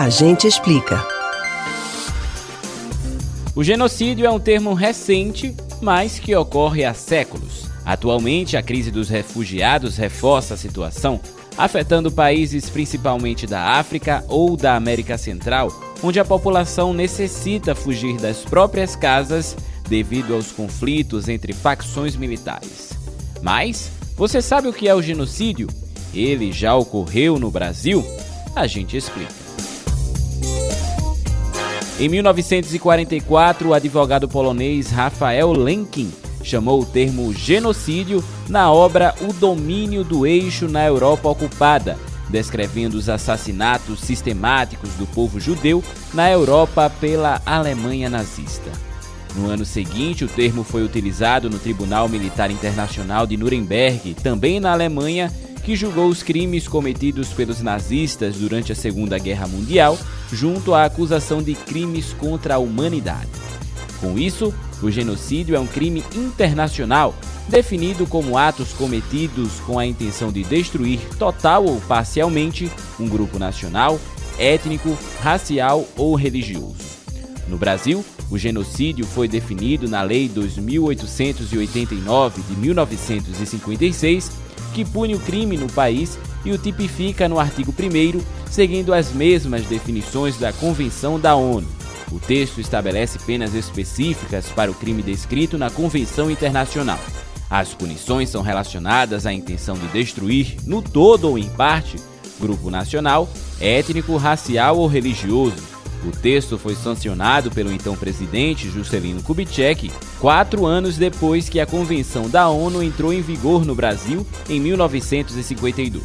A gente explica. O genocídio é um termo recente, mas que ocorre há séculos. Atualmente, a crise dos refugiados reforça a situação, afetando países principalmente da África ou da América Central, onde a população necessita fugir das próprias casas devido aos conflitos entre facções militares. Mas, você sabe o que é o genocídio? Ele já ocorreu no Brasil? A gente explica. Em 1944, o advogado polonês Rafael Lenkin chamou o termo genocídio na obra O Domínio do Eixo na Europa Ocupada, descrevendo os assassinatos sistemáticos do povo judeu na Europa pela Alemanha nazista. No ano seguinte, o termo foi utilizado no Tribunal Militar Internacional de Nuremberg, também na Alemanha, que julgou os crimes cometidos pelos nazistas durante a Segunda Guerra Mundial, junto à acusação de crimes contra a humanidade. Com isso, o genocídio é um crime internacional, definido como atos cometidos com a intenção de destruir total ou parcialmente um grupo nacional, étnico, racial ou religioso. No Brasil, o genocídio foi definido na Lei 2889 de 1956, que pune o crime no país e o tipifica no artigo 1, seguindo as mesmas definições da Convenção da ONU. O texto estabelece penas específicas para o crime descrito na Convenção Internacional. As punições são relacionadas à intenção de destruir, no todo ou em parte, grupo nacional, étnico, racial ou religioso, o texto foi sancionado pelo então presidente Juscelino Kubitschek quatro anos depois que a Convenção da ONU entrou em vigor no Brasil em 1952.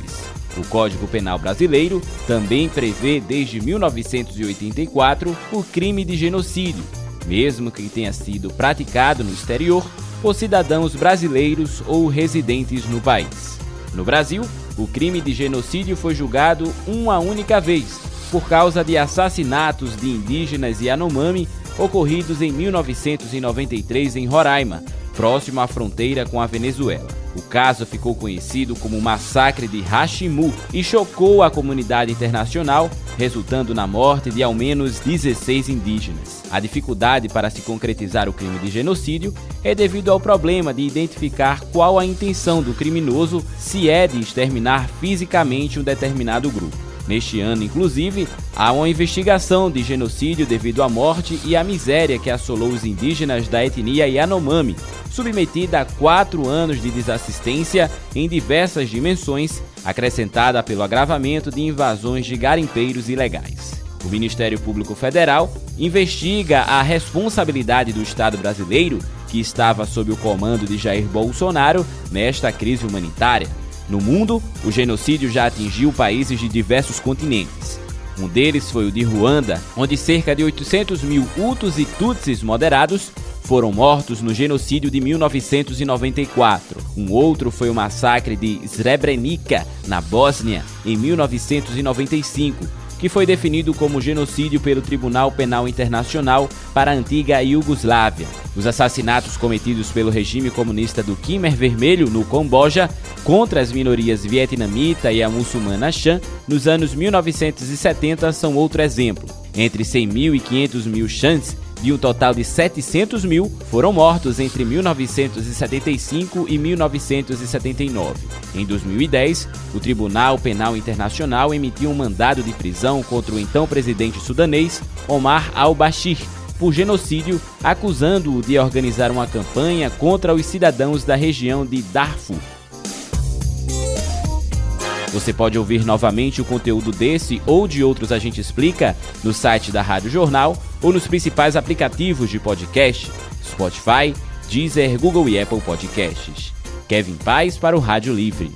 O Código Penal brasileiro também prevê desde 1984 o crime de genocídio, mesmo que tenha sido praticado no exterior por cidadãos brasileiros ou residentes no país. No Brasil, o crime de genocídio foi julgado uma única vez, por causa de assassinatos de indígenas Yanomami ocorridos em 1993 em Roraima, próximo à fronteira com a Venezuela. O caso ficou conhecido como Massacre de Hashimu e chocou a comunidade internacional, resultando na morte de ao menos 16 indígenas. A dificuldade para se concretizar o crime de genocídio é devido ao problema de identificar qual a intenção do criminoso se é de exterminar fisicamente um determinado grupo. Neste ano, inclusive, há uma investigação de genocídio devido à morte e à miséria que assolou os indígenas da etnia Yanomami, submetida a quatro anos de desassistência em diversas dimensões, acrescentada pelo agravamento de invasões de garimpeiros ilegais. O Ministério Público Federal investiga a responsabilidade do Estado brasileiro, que estava sob o comando de Jair Bolsonaro, nesta crise humanitária. No mundo, o genocídio já atingiu países de diversos continentes. Um deles foi o de Ruanda, onde cerca de 800 mil Hutus e Tutsis moderados foram mortos no genocídio de 1994. Um outro foi o massacre de Srebrenica, na Bósnia, em 1995 que foi definido como genocídio pelo Tribunal Penal Internacional para a antiga Iugoslávia. Os assassinatos cometidos pelo regime comunista do Khmer Vermelho no Camboja contra as minorias vietnamita e a muçulmana Shan nos anos 1970 são outro exemplo. Entre 100 mil e 500 mil Shans de um total de 700 mil foram mortos entre 1975 e 1979. Em 2010, o Tribunal Penal Internacional emitiu um mandado de prisão contra o então presidente sudanês Omar al-Bashir por genocídio, acusando-o de organizar uma campanha contra os cidadãos da região de Darfur. Você pode ouvir novamente o conteúdo desse ou de outros A Gente Explica no site da Rádio Jornal ou nos principais aplicativos de podcast, Spotify, Deezer, Google e Apple Podcasts. Kevin Paz para o Rádio Livre.